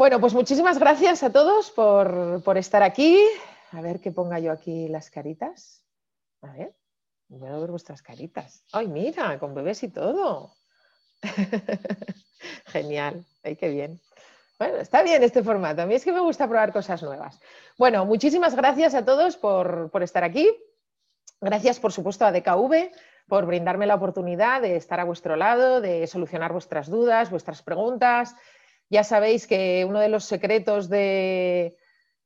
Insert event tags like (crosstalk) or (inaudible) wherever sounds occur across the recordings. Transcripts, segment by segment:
Bueno, pues muchísimas gracias a todos por, estar aquí. A ver que ponga yo aquí las caritas. A ver, voy a ver vuestras caritas. ¡Ay, mira! Con bebés y todo. (laughs) Genial. ¡Ay, qué bien! Bueno, está bien este formato. A mí es que me gusta probar cosas nuevas. Bueno, muchísimas gracias a todos por, por estar aquí. Gracias, por supuesto, a DKV por brindarme la oportunidad de estar a vuestro lado, de solucionar vuestras dudas, vuestras preguntas. Ya sabéis que uno de los secretos de,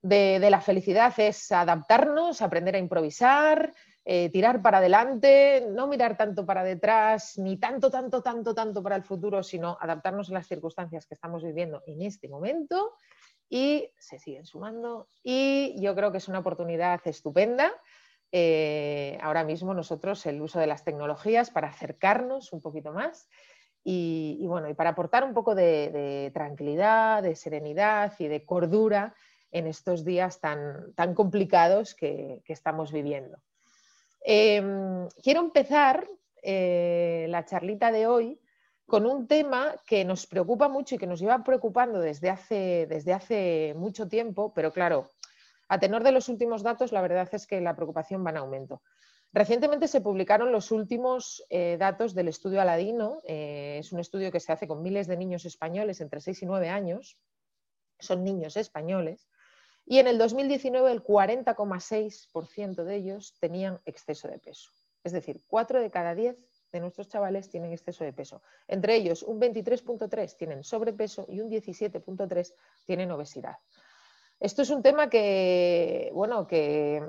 la felicidad es adaptarnos, aprender a improvisar, eh, tirar para adelante, no mirar tanto para detrás, ni tanto, tanto, tanto, tanto para el futuro, sino adaptarnos a las circunstancias que estamos viviendo en este momento y se siguen sumando. Y yo creo que es una oportunidad estupenda eh, ahora mismo nosotros el uso de las tecnologías para acercarnos un poquito más y, bueno, y para aportar un poco de, tranquilidad, de serenidad y de cordura en estos días tan, tan complicados que, estamos viviendo. Em, quiero empezar eh, la charlita de hoy con un tema que nos preocupa mucho y que nos lleva preocupando desde hace, desde hace mucho tiempo, pero claro, a tenor de los últimos datos, la verdad es que la preocupación va en aumento. Recientemente se publicaron los últimos eh, datos del estudio Aladino. Eh, es un estudio que se hace con miles de niños españoles entre 6 y 9 años. Son niños españoles. Y en el 2019 el 40,6% de ellos tenían exceso de peso. Es decir, 4 de cada 10 de nuestros chavales tienen exceso de peso. Entre ellos, un 23.3 tienen sobrepeso y un 17.3 tienen obesidad. Esto es un tema que, bueno, que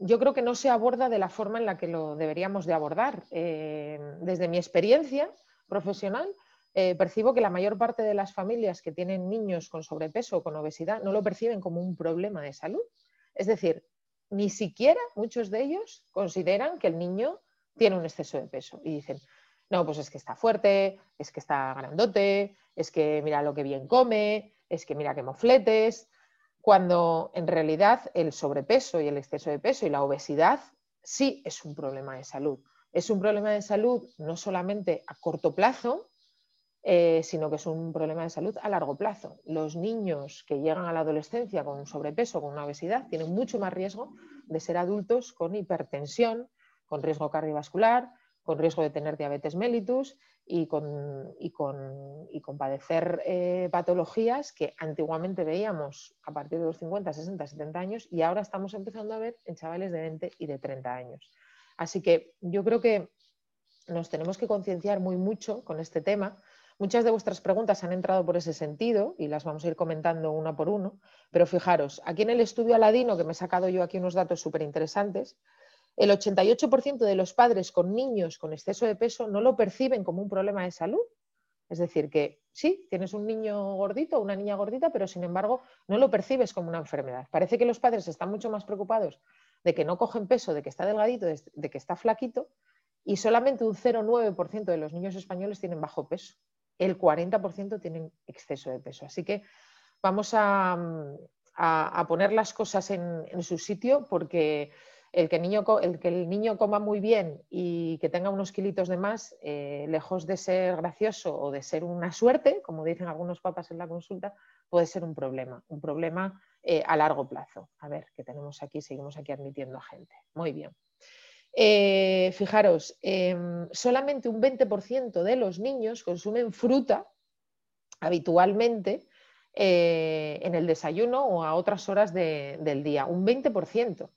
yo creo que no se aborda de la forma en la que lo deberíamos de abordar. Eh, desde mi experiencia profesional, eh, percibo que la mayor parte de las familias que tienen niños con sobrepeso o con obesidad no lo perciben como un problema de salud. Es decir, ni siquiera muchos de ellos consideran que el niño tiene un exceso de peso y dicen, no, pues es que está fuerte, es que está grandote, es que mira lo que bien come, es que mira qué mofletes cuando en realidad el sobrepeso y el exceso de peso y la obesidad sí es un problema de salud. Es un problema de salud no solamente a corto plazo, eh, sino que es un problema de salud a largo plazo. Los niños que llegan a la adolescencia con un sobrepeso, con una obesidad, tienen mucho más riesgo de ser adultos con hipertensión, con riesgo cardiovascular, con riesgo de tener diabetes mellitus y con, y con, padecer eh, patologías que antiguamente veíamos a partir de los 50, 60, 70 años y ahora estamos empezando a ver en chavales de 20 y de 30 años. Así que yo creo que nos tenemos que concienciar muy mucho con este tema. Muchas de vuestras preguntas han entrado por ese sentido y las vamos a ir comentando una por uno, pero fijaros, aquí en el estudio Aladino, que me he sacado yo aquí unos datos súper interesantes, el 88% de los padres con niños con exceso de peso no lo perciben como un problema de salud. Es decir, que sí, tienes un niño gordito o una niña gordita, pero sin embargo no lo percibes como una enfermedad. Parece que los padres están mucho más preocupados de que no cogen peso, de que está delgadito, de que está flaquito, y solamente un 0,9% de los niños españoles tienen bajo peso. El 40% tienen exceso de peso. Así que vamos a, poner las cosas en su sitio porque el que, el niño coma muy bien y que tenga unos kilitos de más, eh, lejos de ser gracioso o de ser una suerte, como dicen algunos papas en la consulta, puede ser un problema, un problema eh, a largo plazo. A ver, que tenemos aquí, seguimos aquí admitiendo a gente. Muy bien. Eh, fijaros, em, solamente un 20% de los niños consumen fruta habitualmente en el desayuno o a otras horas del día, un 20%.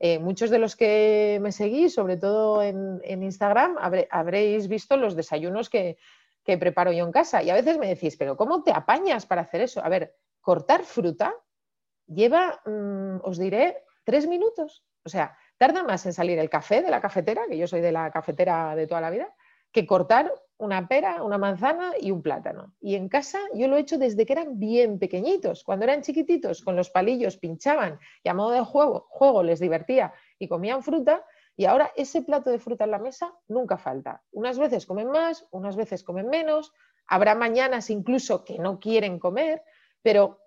Eh, muchos de los que me seguís, sobre todo en, Instagram, habréis visto los desayunos que, preparo yo en casa. Y a veces me decís, pero ¿cómo te apañas para hacer eso? A ver, cortar fruta lleva, mm, os diré, tres minutos. O sea, tarda más en salir el café de la cafetera, que yo soy de la cafetera de toda la vida, que cortar una pera, una manzana y un plátano. Y en casa yo lo he hecho desde que eran bien pequeñitos. Cuando eran chiquititos, con los palillos pinchaban y a modo de juego, juego les divertía y comían fruta. Y ahora ese plato de fruta en la mesa nunca falta. Unas veces comen más, unas veces comen menos. Habrá mañanas incluso que no quieren comer, pero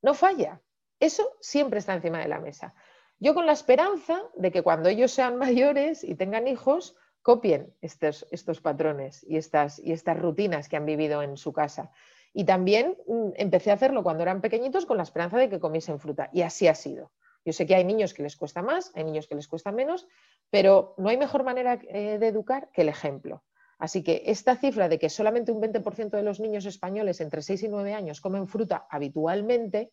no falla. Eso siempre está encima de la mesa. Yo con la esperanza de que cuando ellos sean (laughs) mayores y tengan hijos, copien estos, estos patrones y estas, y estas rutinas que han vivido en su casa. Y también mm, empecé a hacerlo cuando eran pequeñitos con la esperanza de que comiesen fruta. Y así ha sido. Yo sé que hay niños que les cuesta más, hay niños que les cuesta menos, pero no hay mejor manera eh, de educar que el ejemplo. Así que esta cifra de que solamente un 20% de los niños españoles entre 6 y 9 años comen fruta habitualmente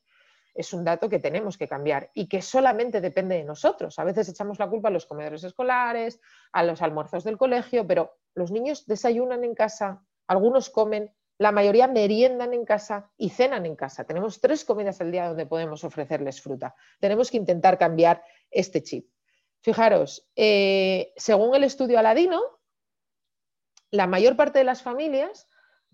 es un dato que tenemos que cambiar y que solamente depende de nosotros. A veces echamos la culpa a los comedores escolares, a los almuerzos del colegio, pero los niños desayunan en casa, algunos comen, la mayoría meriendan en casa y cenan en casa. Tenemos tres comidas al día donde podemos ofrecerles fruta. Tenemos que intentar cambiar este chip. Fijaros, eh, según el estudio Aladino, la mayor parte de las familias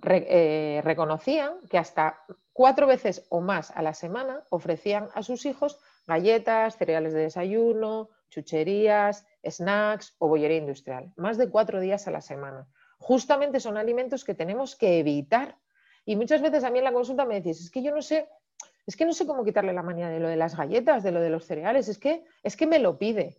eh, reconocían que hasta cuatro veces o más a la semana ofrecían a sus hijos galletas, cereales de desayuno, chucherías, snacks o bollería industrial. Más de cuatro días a la semana. Justamente son alimentos que tenemos que evitar. Y muchas veces a mí en la consulta me decís, es que yo no sé, es que no sé cómo quitarle la manía de lo de las galletas, de lo de los cereales, es que, es que me lo pide.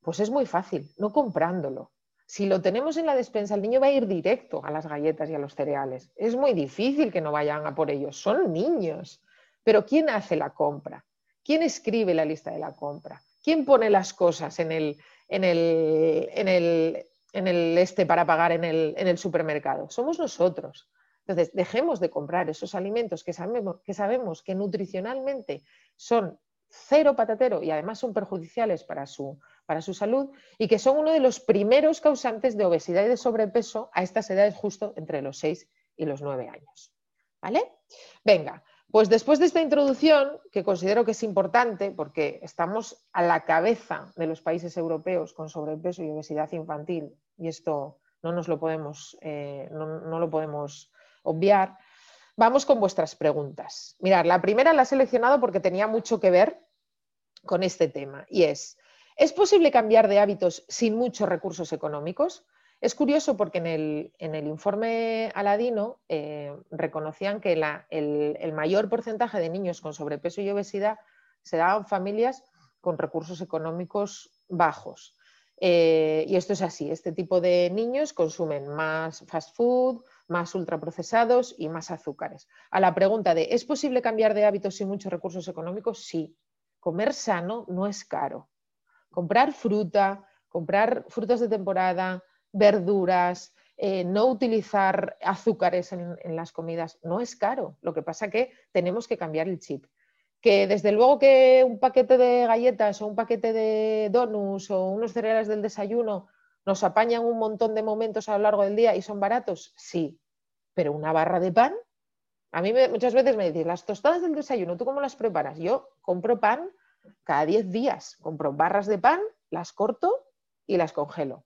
Pues es muy fácil, no comprándolo. Si lo tenemos en la despensa, el niño va a ir directo a las galletas y a los cereales. Es muy difícil que no vayan a por ellos, son niños. Pero ¿quién hace la compra? ¿Quién escribe la lista de la compra? ¿Quién pone las cosas en el, en el, en el, en el este para pagar en el, en el supermercado? Somos nosotros. Entonces, dejemos de comprar esos alimentos que sabemos, que sabemos que nutricionalmente son cero patatero y además son perjudiciales para su, para su salud y que son uno de los primeros causantes de obesidad y de sobrepeso a estas edades justo entre los 6 y los 9 años. ¿Vale? Venga, pues después de esta introducción, que considero que es importante porque estamos a la cabeza de los países europeos con sobrepeso y obesidad infantil, y esto no nos lo podemos, eh, no lo podemos obviar, Vamos con vuestras preguntas. Mirad, la primera la he seleccionado porque tenía mucho que ver con este tema y es, ¿es posible cambiar de hábitos sin muchos recursos económicos? Es curioso porque en el, informe Aladino eh, reconocían que el, mayor porcentaje de niños con sobrepeso y obesidad se daban familias con recursos económicos bajos. Eh, y esto es así, este tipo de niños consumen más fast food, más ultraprocesados y más azúcares. A la pregunta de ¿es posible cambiar de hábitos sin muchos recursos económicos? Sí. Comer sano no es caro. Comprar fruta, comprar frutas de temporada, verduras, eh, no utilizar azúcares en, las comidas no es caro. Lo que pasa que tenemos que cambiar el chip. Que desde luego que un paquete de galletas o un paquete de donuts o unos cereales del desayuno ¿Nos apañan un montón de momentos a lo largo del día y son baratos? Sí, pero una barra de pan. A mí muchas veces me decís, las tostadas del desayuno, ¿tú cómo las preparas? Yo compro pan cada 10 días, compro barras de pan, las corto y las congelo.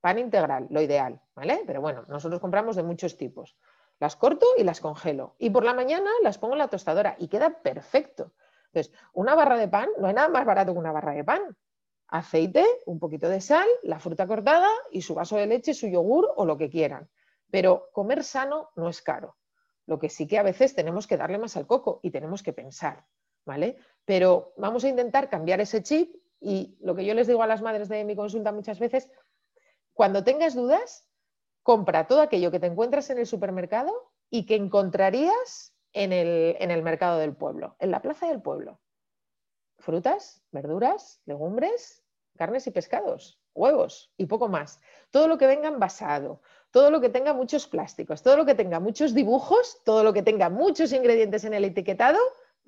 Pan integral, lo ideal, ¿vale? Pero bueno, nosotros compramos de muchos tipos. Las corto y las congelo. Y por la mañana las pongo en la tostadora y queda perfecto. Entonces, una barra de pan, no hay nada más barato que una barra de pan aceite, un poquito de sal, la fruta cortada y su vaso de leche, su yogur o lo que quieran. Pero comer sano no es caro. Lo que sí que a veces tenemos que darle más al coco y tenemos que pensar, ¿vale? Pero vamos a intentar cambiar ese chip y lo que yo les digo a las madres de mi consulta muchas veces, cuando tengas dudas, compra todo aquello que te encuentras en el supermercado y que encontrarías en el, en el mercado del pueblo, en la plaza del pueblo frutas, verduras, legumbres, carnes y pescados, huevos y poco más. Todo lo que venga envasado, todo lo que tenga muchos plásticos, todo lo que tenga muchos dibujos, todo lo que tenga muchos ingredientes en el etiquetado,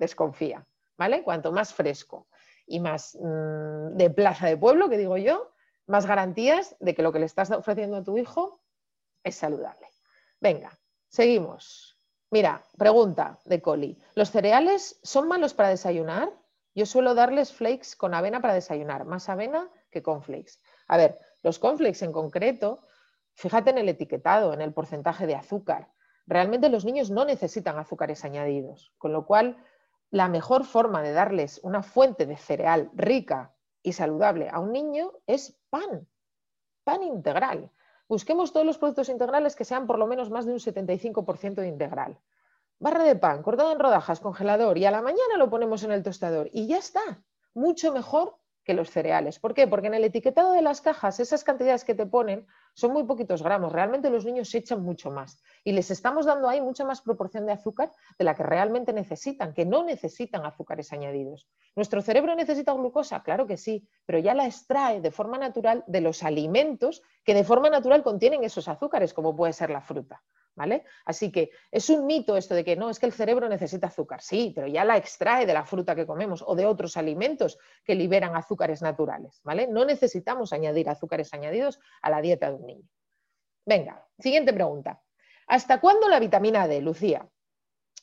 desconfía, ¿vale? Cuanto más fresco y más mm, de plaza de pueblo, que digo yo, más garantías de que lo que le estás ofreciendo a tu hijo es saludable. Venga, seguimos. Mira, pregunta de Coli. ¿Los cereales son malos para desayunar? Yo suelo darles flakes con avena para desayunar, más avena que con flakes. A ver, los cornflakes en concreto, fíjate en el etiquetado, en el porcentaje de azúcar. Realmente los niños no necesitan azúcares añadidos, con lo cual la mejor forma de darles una fuente de cereal rica y saludable a un niño es pan, pan integral. Busquemos todos los productos integrales que sean por lo menos más de un 75% de integral barra de pan cortada en rodajas, congelador y a la mañana lo ponemos en el tostador y ya está. Mucho mejor que los cereales. ¿Por qué? Porque en el etiquetado de las cajas, esas cantidades que te ponen son muy poquitos gramos. Realmente los niños se echan mucho más. Y les estamos dando ahí mucha más proporción de azúcar de la que realmente necesitan, que no necesitan azúcares añadidos. ¿Nuestro cerebro necesita glucosa? Claro que sí, pero ya la extrae de forma natural de los alimentos que de forma natural contienen esos azúcares, como puede ser la fruta. ¿Vale? Así que es un mito esto de que no, es que el cerebro necesita azúcar, sí, pero ya la extrae de la fruta que comemos o de otros alimentos que liberan azúcares naturales, ¿vale? No necesitamos añadir azúcares añadidos a la dieta de un niño. Venga, siguiente pregunta. ¿Hasta cuándo la vitamina D, Lucía?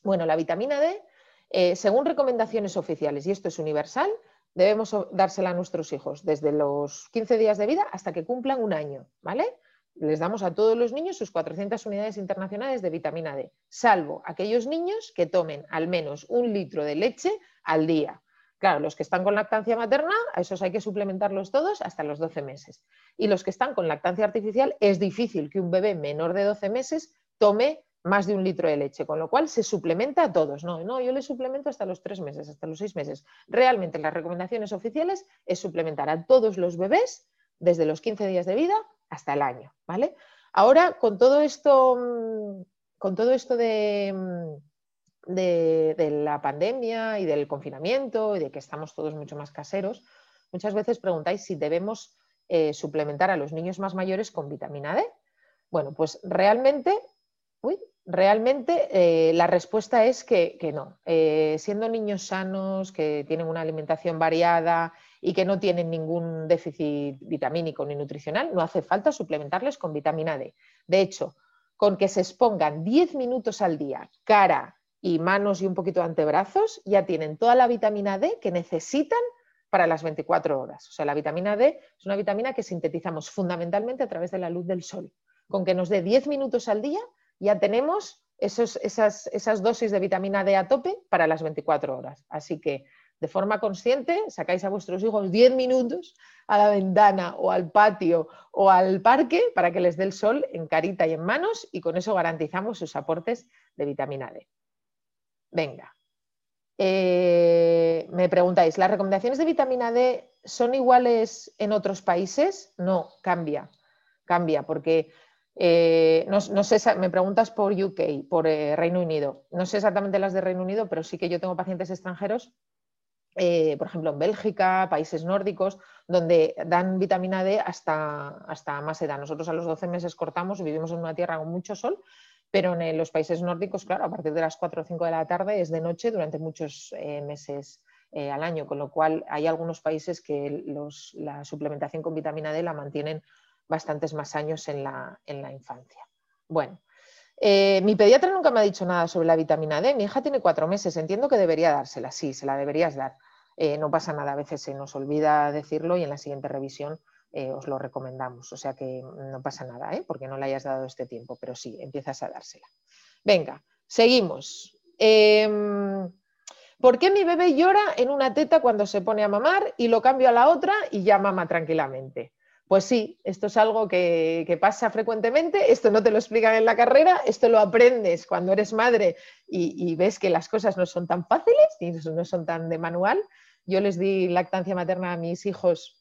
Bueno, la vitamina D, eh, según recomendaciones oficiales, y esto es universal, debemos dársela a nuestros hijos desde los 15 días de vida hasta que cumplan un año, ¿vale? Les damos a todos los niños sus 400 unidades internacionales de vitamina D, salvo aquellos niños que tomen al menos un litro de leche al día. Claro, los que están con lactancia materna, a esos hay que suplementarlos todos hasta los 12 meses. Y los que están con lactancia artificial, es difícil que un bebé menor de 12 meses tome más de un litro de leche, con lo cual se suplementa a todos. No, no, yo le suplemento hasta los 3 meses, hasta los 6 meses. Realmente las recomendaciones oficiales es suplementar a todos los bebés desde los 15 días de vida hasta el año, ¿vale? Ahora, con todo esto, mm, con todo esto mm, de, la pandemia y del confinamiento y de que estamos todos mucho más caseros, muchas veces preguntáis si debemos eh, suplementar a los niños más mayores con vitamina D. Bueno, pues realmente, realmente eh, la respuesta es que, no. Eh, siendo niños sanos, que tienen una alimentación variada y que no tienen ningún déficit vitamínico ni nutricional, no hace falta suplementarles con vitamina D. De hecho, con que se expongan 10 minutos al día, cara y manos y un poquito de antebrazos, ya tienen toda la vitamina D que necesitan para las 24 horas. O sea, la vitamina D es una vitamina que sintetizamos fundamentalmente a través de la luz del sol. Con que nos dé 10 minutos al día, ya tenemos esas, esas dosis de vitamina D a tope para las 24 horas. Así que de forma consciente sacáis a vuestros hijos 10 minutos a la ventana o al patio o al parque para que les dé el sol en carita y en manos y con eso garantizamos sus aportes de vitamina D. Venga. Eh, me preguntáis, ¿las recomendaciones de vitamina D son iguales en otros países? No, cambia, cambia, porque eh, no, sé, me preguntas por UK, por eh, Reino Unido. No sé exactamente las de Reino Unido, pero sí que yo tengo pacientes extranjeros, eh, por ejemplo, en Bélgica, países nórdicos, donde dan vitamina D hasta, hasta más edad. Nosotros a los 12 meses cortamos, vivimos en una tierra con mucho sol, pero en los países nórdicos, claro, a partir de las 4 o 5 de la tarde es de noche durante muchos meses al año, con lo cual hay algunos países que la suplementación con vitamina D la mantienen bastantes más años en la, infancia. Bueno, eh, mi pediatra nunca me ha dicho nada sobre la vitamina D. Mi hija tiene cuatro meses, entiendo que debería dársela, sí, se la deberías dar. Eh, no pasa nada, a veces se nos olvida decirlo y en la siguiente revisión eh, os lo recomendamos. O sea que no pasa nada, porque no le hayas dado este tiempo, pero sí, empiezas a dársela. Venga, seguimos. Em, ¿Por qué mi bebé llora en una teta cuando se pone a mamar y lo cambio a la otra y ya mama tranquilamente? Pues sí, esto es algo que, pasa frecuentemente, esto no te lo explican en la carrera, esto lo aprendes cuando eres madre y, ves que las cosas no son tan fáciles y no son tan de manual. Yo les di lactancia materna a mis hijos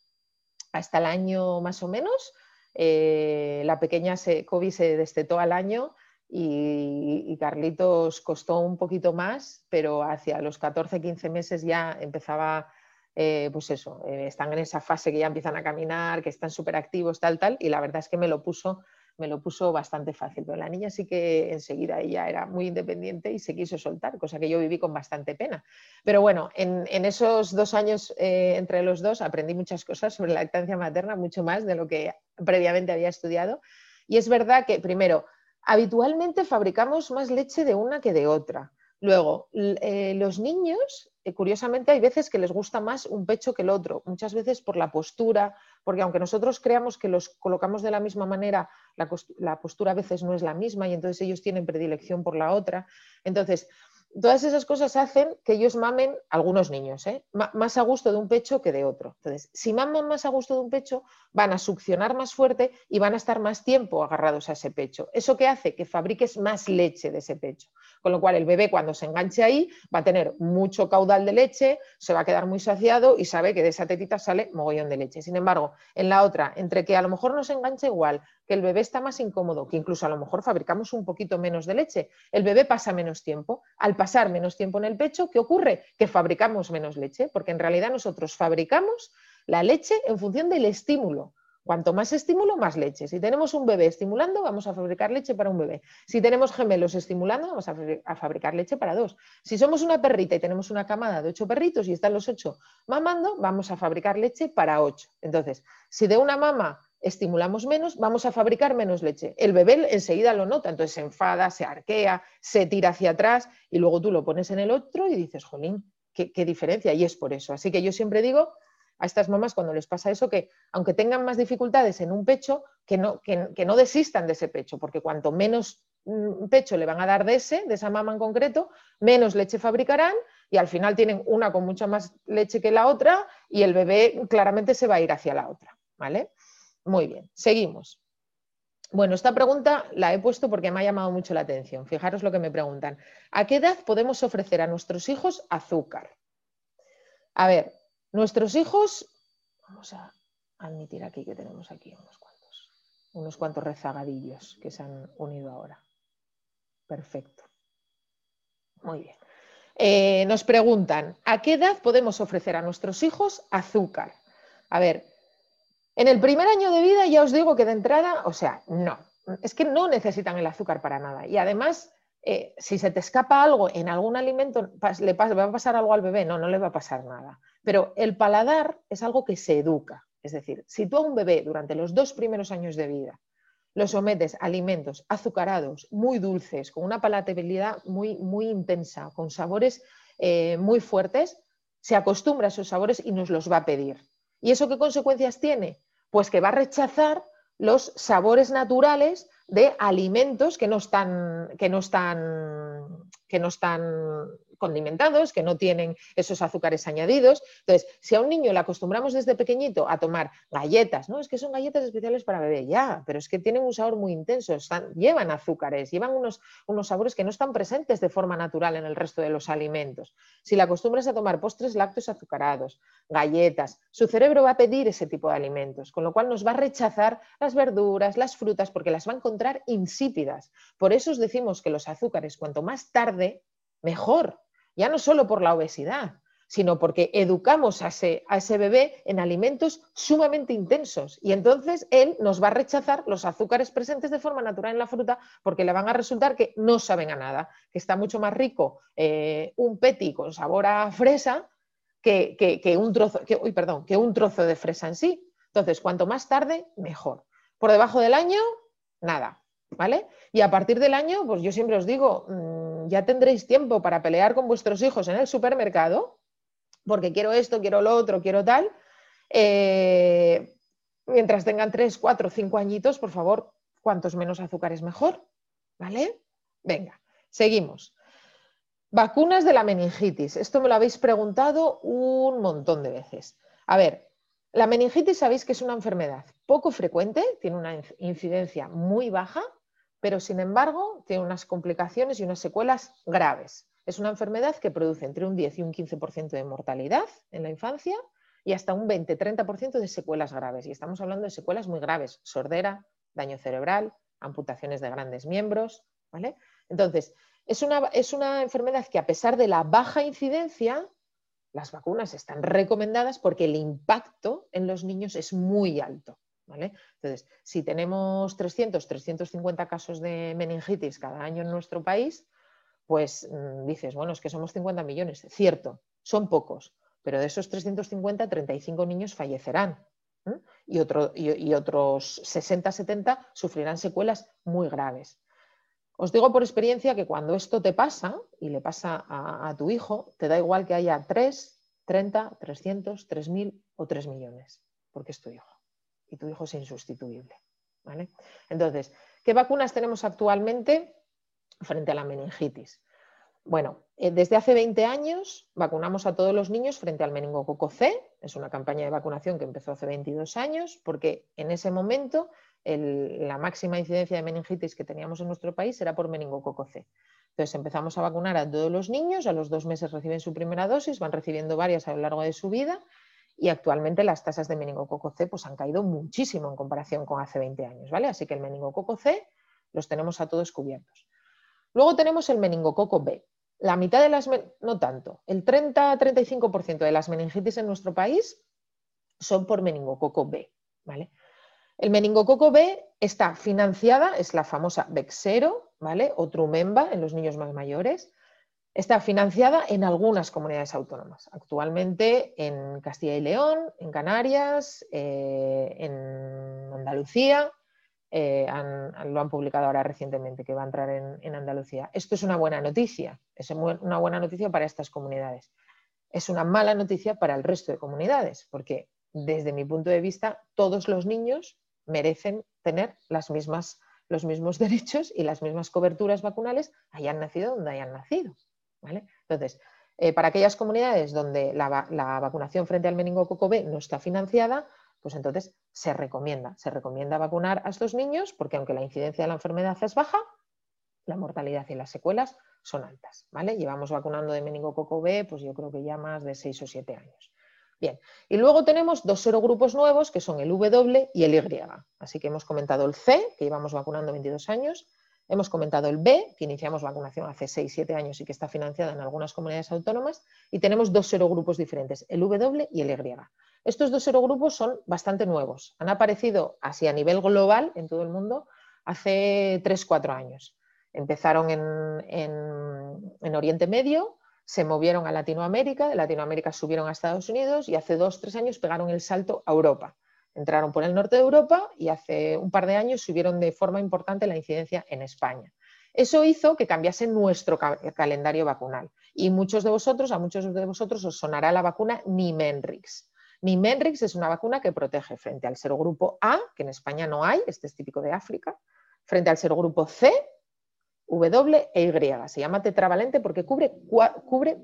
hasta el año más o menos. Eh, la pequeña se, se destetó al año y, Carlitos costó un poquito más, pero hacia los 14, 15 meses ya empezaba eh, pues eso, eh, están en esa fase que ya empiezan a caminar, que están súper activos, tal, tal, y la verdad es que me lo puso me lo puso bastante fácil, pero la niña sí que enseguida ella era muy independiente y se quiso soltar, cosa que yo viví con bastante pena. Pero bueno, en, esos dos años eh, entre los dos aprendí muchas cosas sobre la lactancia materna, mucho más de lo que previamente había estudiado. Y es verdad que, primero, habitualmente fabricamos más leche de una que de otra. Luego, los niños eh, curiosamente hay veces que les gusta más un pecho que el otro, muchas veces por la postura, porque aunque nosotros creamos que los colocamos de la misma manera, la, postura a veces no es la misma y entonces ellos tienen predilección por la otra. Entonces, todas esas cosas hacen que ellos mamen, algunos niños, ¿eh? más a gusto de un pecho que de otro. Entonces, si maman más a gusto de un pecho, van a succionar más fuerte y van a estar más tiempo agarrados a ese pecho. Eso que hace que fabriques más leche de ese pecho. Con lo cual, el bebé cuando se enganche ahí va a tener mucho caudal de leche, se va a quedar muy saciado y sabe que de esa tetita sale mogollón de leche. Sin embargo, en la otra, entre que a lo mejor no se engancha igual, que el bebé está más incómodo, que incluso a lo mejor fabricamos un poquito menos de leche, el bebé pasa menos tiempo. Al pasar menos tiempo en el pecho, ¿qué ocurre? Que fabricamos menos leche, porque en realidad nosotros fabricamos la leche en función del estímulo. Cuanto más estímulo, más leche. Si tenemos un bebé estimulando, vamos a fabricar leche para un bebé. Si tenemos gemelos estimulando, vamos a fabricar leche para dos. Si somos una perrita y tenemos una camada de ocho perritos y están los ocho mamando, vamos a fabricar leche para ocho. Entonces, si de una mama estimulamos menos, vamos a fabricar menos leche. El bebé enseguida lo nota, entonces se enfada, se arquea, se tira hacia atrás y luego tú lo pones en el otro y dices, jolín, qué, diferencia. Y es por eso. Así que yo siempre digo a estas mamás cuando les pasa eso que aunque tengan más dificultades en un pecho, que no, que no desistan de ese pecho, porque cuanto menos mm, pecho le van a dar de ese, de esa mama en concreto, menos leche fabricarán y al final tienen una con mucha más leche que la otra y el bebé claramente se va a ir hacia la otra, ¿vale? Muy bien, seguimos. Bueno, esta pregunta la he puesto porque me ha llamado mucho la atención. Fijaros lo que me preguntan. ¿A qué edad podemos ofrecer a nuestros hijos azúcar? A ver, nuestros hijos, vamos a admitir aquí que tenemos aquí unos cuantos, unos cuantos rezagadillos que se han unido ahora. Perfecto. Muy bien. Eh, nos preguntan, ¿a qué edad podemos ofrecer a nuestros hijos azúcar? A ver, en el primer año de vida ya os digo que de entrada, o sea, no, es que no necesitan el azúcar para nada. Y además, eh, si se te escapa algo en algún alimento, le va a pasar algo al bebé, no, no le va a pasar nada. Pero el paladar es algo que se educa. Es decir, si tú a un bebé durante los dos primeros años de vida lo sometes a alimentos azucarados, muy dulces, con una palatabilidad muy, muy intensa, con sabores eh, muy fuertes, se acostumbra a esos sabores y nos los va a pedir. ¿Y eso qué consecuencias tiene? Pues que va a rechazar los sabores naturales de alimentos que no están, que no están, que no están condimentados, que no tienen esos azúcares añadidos. Entonces, si a un niño le acostumbramos desde pequeñito a tomar galletas, ¿no? Es que son galletas especiales para bebé, ya, pero es que tienen un sabor muy intenso, están, llevan azúcares, llevan unos, unos sabores que no están presentes de forma natural en el resto de los alimentos. Si le acostumbras a tomar postres lácteos azucarados, galletas, su cerebro va a pedir ese tipo de alimentos, con lo cual nos va a rechazar las verduras, las frutas, porque las va a encontrar insípidas. Por eso os decimos que los azúcares, cuanto más tarde, mejor, ya no solo por la obesidad, sino porque educamos a ese, a ese, bebé en alimentos sumamente intensos y entonces él nos va a rechazar los azúcares presentes de forma natural en la fruta porque le van a resultar que no saben a nada, que está mucho más rico eh, un peti con sabor a fresa que, un trozo, que, perdón, que un trozo de fresa en sí. Entonces, cuanto más tarde, mejor. Por debajo del año, nada, ¿vale? Y a partir del año, pues yo siempre os digo, mm, ya tendréis tiempo para pelear con vuestros hijos en el supermercado, porque quiero esto, quiero lo otro, quiero tal. Eh, mientras tengan 3, 4, 5 añitos, por favor, cuantos menos azúcares mejor, ¿vale? Venga, seguimos. Vacunas de la meningitis. Esto me lo habéis preguntado un montón de veces. A ver, la meningitis sabéis que es una enfermedad poco frecuente, tiene una incidencia muy baja, pero sin embargo tiene unas complicaciones y unas secuelas graves. Es una enfermedad que produce entre un 10 y un 15% de mortalidad en la infancia y hasta un 20-30% de secuelas graves. Y estamos hablando de secuelas muy graves, sordera, daño cerebral, amputaciones de grandes miembros. ¿vale? Entonces, es una, es una enfermedad que a pesar de la baja incidencia, las vacunas están recomendadas porque el impacto en los niños es muy alto. ¿Vale? Entonces, si tenemos 300, 350 casos de meningitis cada año en nuestro país, pues mm, dices, bueno, es que somos 50 millones. Cierto, son pocos, pero de esos 350, 35 niños fallecerán. Y, otro, y otros 60, 70 sufrirán secuelas muy graves. Os digo por experiencia que cuando esto te pasa y le pasa a, tu hijo, te da igual que haya 3, 30, 300, 3.000 o 3 millones, porque es tu hijo. Y tu hijo es insustituible. Entonces, ¿qué vacunas tenemos actualmente frente a la meningitis? Bueno, eh, desde hace 20 años vacunamos a todos los niños frente al meningococo C. Es una campaña de vacunación que empezó hace 22 años porque en ese momento la máxima incidencia de meningitis que teníamos en nuestro país era por meningococo C. Entonces empezamos a vacunar a todos los niños, a los dos meses reciben su primera dosis, van recibiendo varias a lo largo de su vida y actualmente las tasas de meningococo C pues, han caído muchísimo en comparación con hace 20 años. ¿vale? Así que el meningococo C los tenemos a todos cubiertos. Luego tenemos el meningococo B la mitad de las, no tanto, el 30-35% de las meningitis en nuestro país son por meningococo B. ¿vale? El meningococo B está financiada, es la famosa Bexero ¿vale? o Trumemba en los niños más mayores. Está financiada en algunas comunidades autónomas. Actualmente en Castilla y León, en Canarias, eh, en Andalucía, eh, lo han publicado ahora recientemente, que va a entrar en, Andalucía. Esto es una buena noticia, es una buena noticia para estas comunidades. Es una mala noticia para el resto de comunidades, porque desde mi punto de vista, todos los niños merecen tener los mismos (laughs) derechos y las mismas coberturas vacunales, hayan nacido donde hayan nacido. Entonces, eh, para aquellas comunidades donde la, vacunación frente al meningococo B no está financiada, pues entonces se recomienda, se recomienda vacunar a estos niños porque aunque la incidencia de la enfermedad es baja, la mortalidad y las secuelas son altas, ¿vale? Llevamos vacunando de meningococo B, pues yo creo que ya más de 6 o 7 años. Bien, y luego tenemos dos serogrupos nuevos que son el W y el Y. Así que hemos comentado el C, que llevamos vacunando 22 años, hemos comentado el B, que iniciamos vacunación hace 6-7 años y que está financiada en algunas comunidades autónomas, y tenemos dos serogrupos diferentes, el W y el Y. Estos dos serogrupos son bastante nuevos. Han aparecido así a nivel global en todo el mundo hace 3-4 años. Empezaron en, Oriente Medio, se movieron a Latinoamérica, de Latinoamérica subieron a Estados Unidos y hace 2-3 años pegaron el salto a Europa. Entraron por el norte de Europa y hace un par de años subieron de forma importante la incidencia en España. Eso hizo que cambiase nuestro calendario vacunal. Y muchos de vosotros, a muchos de vosotros os sonará la vacuna Nimenrix. Nimenrix es una vacuna que protege frente al serogrupo A, que en España no hay, este es típico de África, frente al serogrupo C, W e Y. Se llama tetravalente porque cubre,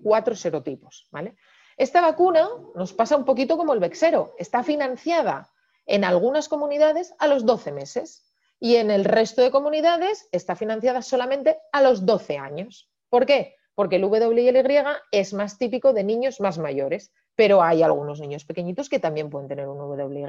cuatro serotipos. ¿vale? Esta vacuna nos pasa un poquito como el Vexero, está financiada en algunas comunidades a los 12 meses y en el resto de comunidades está financiada solamente a los 12 años. ¿Por qué? Porque el W y el Y es más típico de niños más mayores pero hay algunos niños pequeñitos que también pueden tener un WY.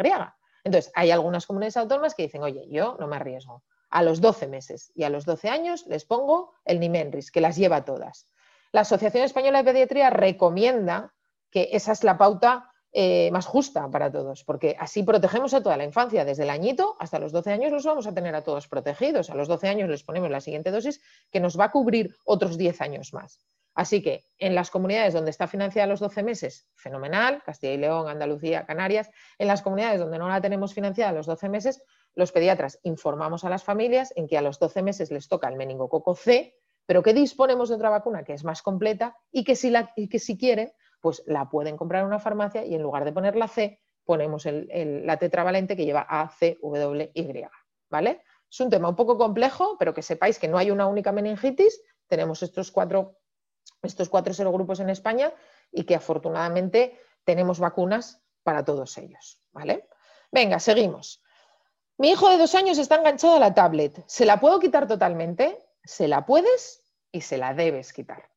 Entonces, hay algunas comunidades autónomas que dicen, oye, yo no me arriesgo. A los 12 meses y a los 12 años les pongo el Nimenris, que las lleva todas. La Asociación Española de Pediatría recomienda que esa es la pauta eh, más justa para todos, porque así protegemos a toda la infancia, desde el añito hasta los 12 años los vamos a tener a todos protegidos. A los 12 años les ponemos la siguiente dosis que nos va a cubrir otros 10 años más. Así que en las comunidades donde está financiada los 12 meses, fenomenal, Castilla y León, Andalucía, Canarias. En las comunidades donde no la tenemos financiada a los 12 meses, los pediatras informamos a las familias en que a los 12 meses les toca el meningococo C, pero que disponemos de otra vacuna que es más completa y que si, la, que si quieren, pues la pueden comprar en una farmacia y en lugar de poner la C, ponemos la tetravalente que lleva A, C, W, Y. ¿Vale? Es un tema un poco complejo, pero que sepáis que no hay una única meningitis, tenemos estos cuatro estos cuatro serogrupos en España y que afortunadamente tenemos vacunas para todos ellos. ¿vale? Venga, seguimos. Mi hijo de dos años está enganchado a la tablet. ¿Se la puedo quitar totalmente? Se la puedes y se la debes quitar.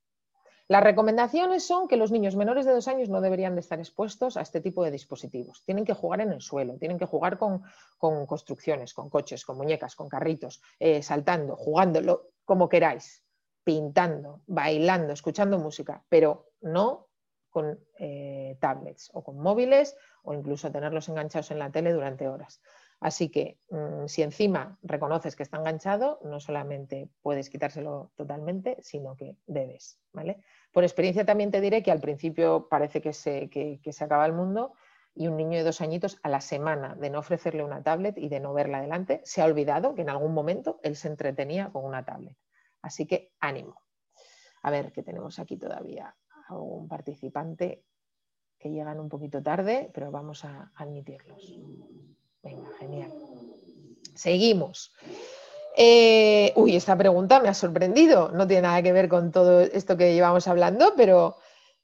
Las recomendaciones son que los niños menores de dos años no deberían de estar expuestos a este tipo de dispositivos. Tienen que jugar en el suelo, tienen que jugar con, construcciones, con coches, con muñecas, con carritos, eh, saltando, jugándolo, como queráis pintando, bailando, escuchando música, pero no con eh, tablets o con móviles o incluso tenerlos enganchados en la tele durante horas. Así que mm, si encima reconoces que está enganchado, no solamente puedes quitárselo totalmente, sino que debes. ¿vale? Por experiencia también te diré que al principio parece que se, que se acaba el mundo y un niño de dos añitos a la semana de no ofrecerle una tablet y de no verla adelante, se ha olvidado que en algún momento él se entretenía con una tablet. Así que ánimo. A ver, que tenemos aquí todavía algún participante que llegan un poquito tarde, pero vamos a admitirlos. Venga, genial. Seguimos. Eh, uy, esta pregunta me ha sorprendido. No tiene nada que ver con todo esto que llevamos hablando, pero,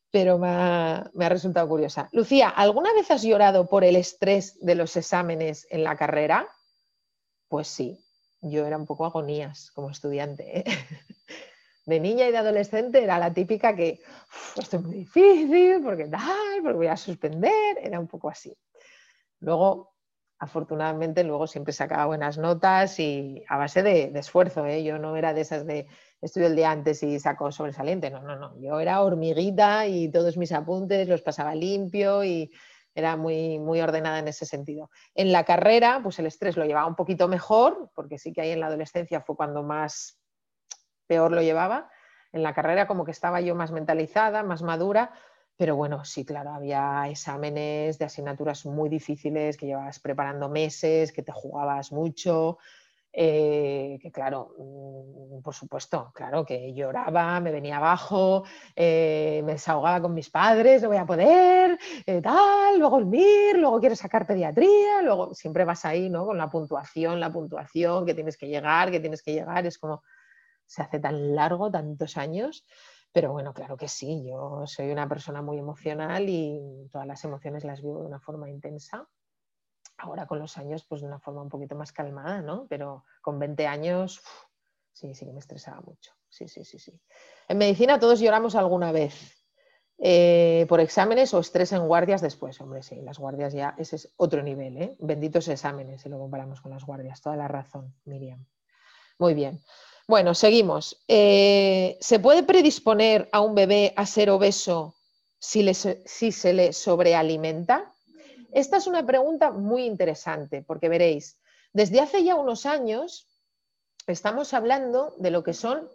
pero me, ha, resultado curiosa. Lucía, ¿alguna vez has llorado por el estrés de los exámenes en la carrera? Pues sí, yo era un poco agonías como estudiante. ¿eh? (laughs) De niña y de adolescente era la típica que esto es muy difícil, porque tal, porque voy a suspender, era un poco así. Luego afortunadamente luego siempre sacaba buenas notas y a base de, esfuerzo, ¿eh? yo no era de esas de estudio el día antes y saco sobresaliente, no, no, no, yo era hormiguita y todos mis apuntes los pasaba limpio y era muy, muy ordenada en ese sentido. En la carrera, pues el estrés lo llevaba un poquito mejor, porque sí que ahí en la adolescencia fue cuando más peor lo llevaba. En la carrera como que estaba yo más mentalizada, más madura, pero bueno, sí, claro, había exámenes de asignaturas muy difíciles que llevabas preparando meses, que te jugabas mucho, eh, que claro, mm, por supuesto, claro, que lloraba, me venía abajo, eh, me desahogaba con mis padres, no voy a poder, eh, tal, luego el MIR, luego quiero sacar pediatría, luego siempre vas ahí, ¿no? Con la puntuación, la puntuación, que tienes que llegar, que tienes que llegar, es como se hace tan largo, tantos años. Pero bueno, claro que sí, yo soy una persona muy emocional y todas las emociones las vivo de una forma intensa. Ahora con los años, pues de una forma un poquito más calmada, ¿no? Pero con 20 años, sí, sí que me estresaba mucho. Sí, sí, sí, sí. En medicina todos lloramos alguna vez. Eh, por exámenes o estrés en guardias después, hombre, sí, las guardias ya, ese es otro nivel, ¿eh? Benditos exámenes si lo comparamos con las guardias, toda la razón, Miriam. Muy bien. Bueno, seguimos. Eh, ¿Se puede predisponer a un bebé a ser obeso si, si se le sobrealimenta? Esta es una pregunta muy interesante porque veréis, desde hace ya unos años estamos hablando de lo que son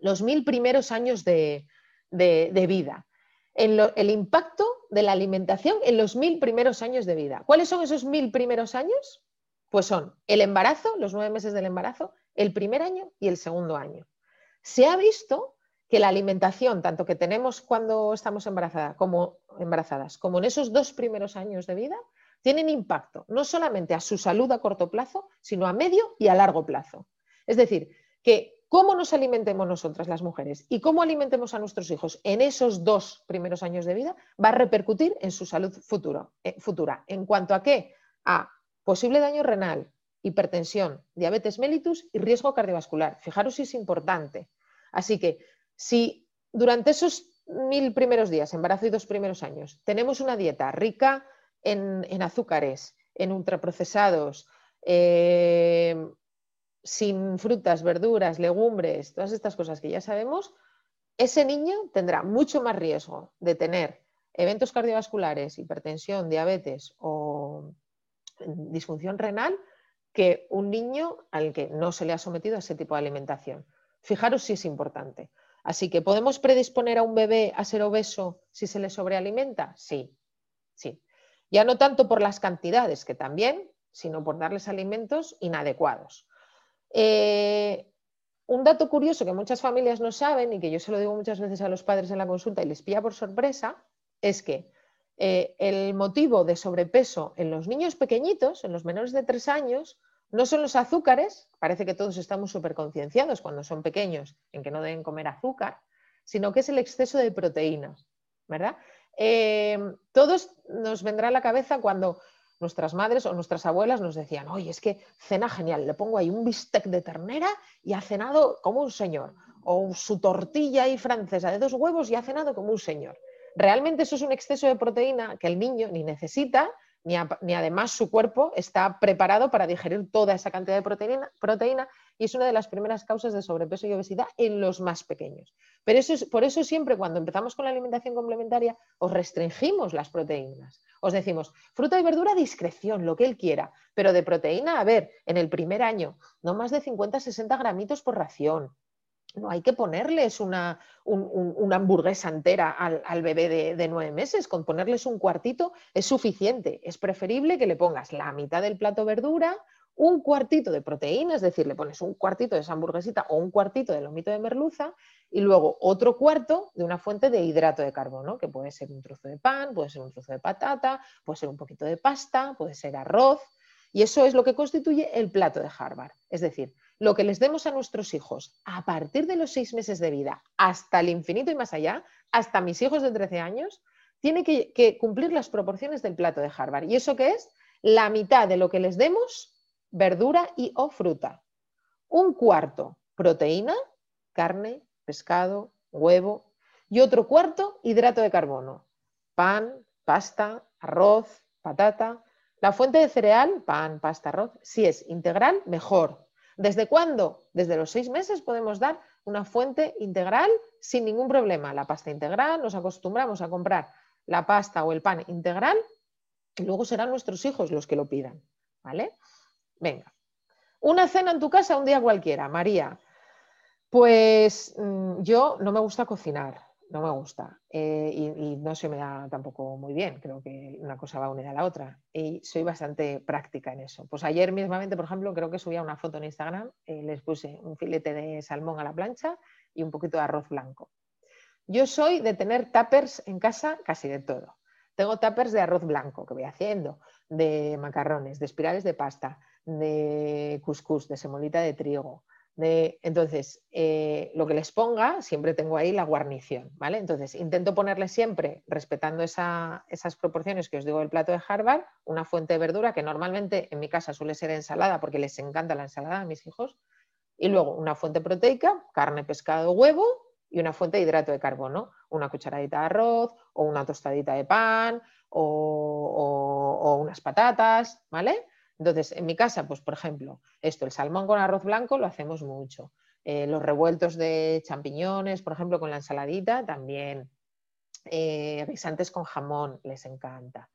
los mil primeros años de, vida, el impacto de la alimentación en los mil primeros años de vida. ¿Cuáles son esos mil primeros años? Pues son el embarazo, los nueve meses del embarazo, el primer año y el segundo año. Se ha visto que la alimentación, tanto que tenemos cuando estamos embarazadas como, embarazadas, como en esos dos primeros años de vida, tienen impacto no solamente a su salud a corto plazo, sino a medio y a largo plazo. Es decir, que cómo nos alimentemos nosotras las mujeres y cómo alimentemos a nuestros hijos en esos dos primeros años de vida va a repercutir en su salud eh, futura. ¿En cuanto a qué? A posible daño renal, hipertensión, diabetes mellitus y riesgo cardiovascular. Fijaros si es importante. Así que si durante esos mil primeros días, embarazo y dos primeros años, tenemos una dieta rica en, azúcares, en ultraprocesados, eh, sin frutas, verduras, legumbres, todas estas cosas que ya sabemos, ese niño tendrá mucho más riesgo de tener eventos cardiovasculares, hipertensión, diabetes o disfunción renal que un niño al que no se le ha sometido a ese tipo de alimentación. Fijaros si es importante. Así que ¿podemos predisponer a un bebé a ser obeso si se le sobrealimenta? Sí, sí. Ya no tanto por las cantidades, que también, sino por darles alimentos inadecuados. Eh, un dato curioso que muchas familias no saben y que yo se lo digo muchas veces a los padres en la consulta y les pilla por sorpresa, es que eh, el motivo de sobrepeso en los niños pequeñitos, en los menores de tres años, no son los azúcares, parece que todos estamos súper concienciados cuando son pequeños en que no deben comer azúcar, sino que es el exceso de proteínas, ¿verdad? Eh, todos nos vendrá a la cabeza cuando nuestras madres o nuestras abuelas nos decían, oye, es que cena genial, le pongo ahí un bistec de ternera y ha cenado como un señor, o su tortilla ahí francesa de dos huevos y ha cenado como un señor. Realmente eso es un exceso de proteína que el niño ni necesita, ni, además su cuerpo está preparado para digerir toda esa cantidad de proteína, proteína, y es una de las primeras causas de sobrepeso y obesidad en los más pequeños. Pero eso es, por eso siempre cuando empezamos con la alimentación complementaria os restringimos las proteínas. Os decimos, fruta y verdura discreción, lo que él quiera, pero de proteína, a ver, en el primer año, no más de 50-60 gramitos por ración, no hay que ponerles una, hamburguesa entera al, bebé de, nueve meses, con ponerles un cuartito es suficiente. Es preferible que le pongas la mitad del plato verdura, un cuartito de proteína, es decir, le pones un cuartito de esa hamburguesita o un cuartito de lomito de merluza y luego otro cuarto de una fuente de hidrato de carbono, que puede ser un trozo de pan, puede ser un trozo de patata, puede ser un poquito de pasta, puede ser arroz. Y eso es lo que constituye el plato de Harvard. Es decir, lo que les demos a nuestros hijos a partir de los seis meses de vida hasta el infinito y más allá, hasta mis hijos de 13 años, tiene que, cumplir las proporciones del plato de Harvard. ¿Y eso qué es? La mitad de lo que les demos, verdura y o fruta. Un cuarto, proteína, carne, pescado, huevo. Y otro cuarto, hidrato de carbono. Pan, pasta, arroz, patata. La fuente de cereal, pan, pasta, arroz, si es integral, mejor. ¿Desde cuándo? Desde los seis meses podemos dar una fuente integral sin ningún problema. La pasta integral, nos acostumbramos a comprar la pasta o el pan integral y luego serán nuestros hijos los que lo pidan. ¿Vale? Venga. Una cena en tu casa un día cualquiera, María. Pues mm, yo no me gusta cocinar no me gusta eh, y, no se me da tampoco muy bien. Creo que una cosa va unida a la otra y soy bastante práctica en eso. Pues ayer mismamente, por ejemplo, creo que subía una foto en Instagram, eh, les puse un filete de salmón a la plancha y un poquito de arroz blanco. Yo soy de tener tuppers en casa casi de todo. Tengo tuppers de arroz blanco que voy haciendo, de macarrones, de espirales de pasta, de cuscús, de semolita de trigo, entonces, eh, lo que les ponga, siempre tengo ahí la guarnición, ¿vale? Entonces, intento ponerle siempre, respetando esas proporciones que os digo del plato de Harvard, una fuente de verdura que normalmente en mi casa suele ser ensalada porque les encanta la ensalada a mis hijos, y luego una fuente proteica, carne, pescado, huevo, y una fuente de hidrato de carbono, una cucharadita de arroz o una tostadita de pan o unas patatas, ¿vale? Entonces, en mi casa, pues por ejemplo, esto, el salmón con arroz blanco lo hacemos mucho. Eh, los revueltos de champiñones, por ejemplo, con la ensaladita, también. Eh, con jamón, les encanta.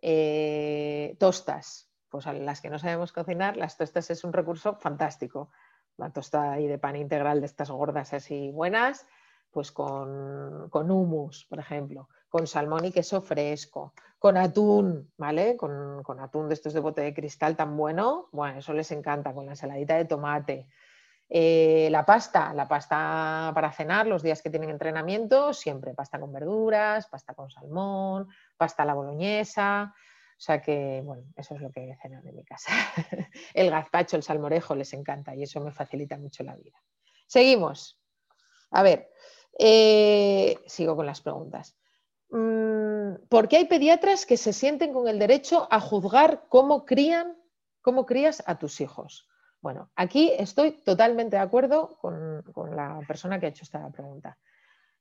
Eh, tostas, pues a las que no sabemos cocinar, las tostas es un recurso fantástico. La tosta ahí de pan integral de estas gordas así buenas, pues con, con humus, por ejemplo con salmón y queso fresco, con atún, ¿vale? Con, atún de estos de bote de cristal tan bueno, bueno, eso les encanta, con la ensaladita de tomate. Eh, la pasta, la pasta para cenar, los días que tienen entrenamiento, siempre pasta con verduras, pasta con salmón, pasta a la boloñesa. O sea que, bueno, eso es lo que cenan en mi casa. (laughs) el gazpacho, el salmorejo les encanta y eso me facilita mucho la vida. Seguimos. A ver, eh, sigo con las preguntas. Mm, ¿por qué hay pediatras que se sienten con el derecho a juzgar cómo crían, cómo crías a tus hijos? Bueno, aquí estoy totalmente de acuerdo con, la persona que ha hecho esta pregunta.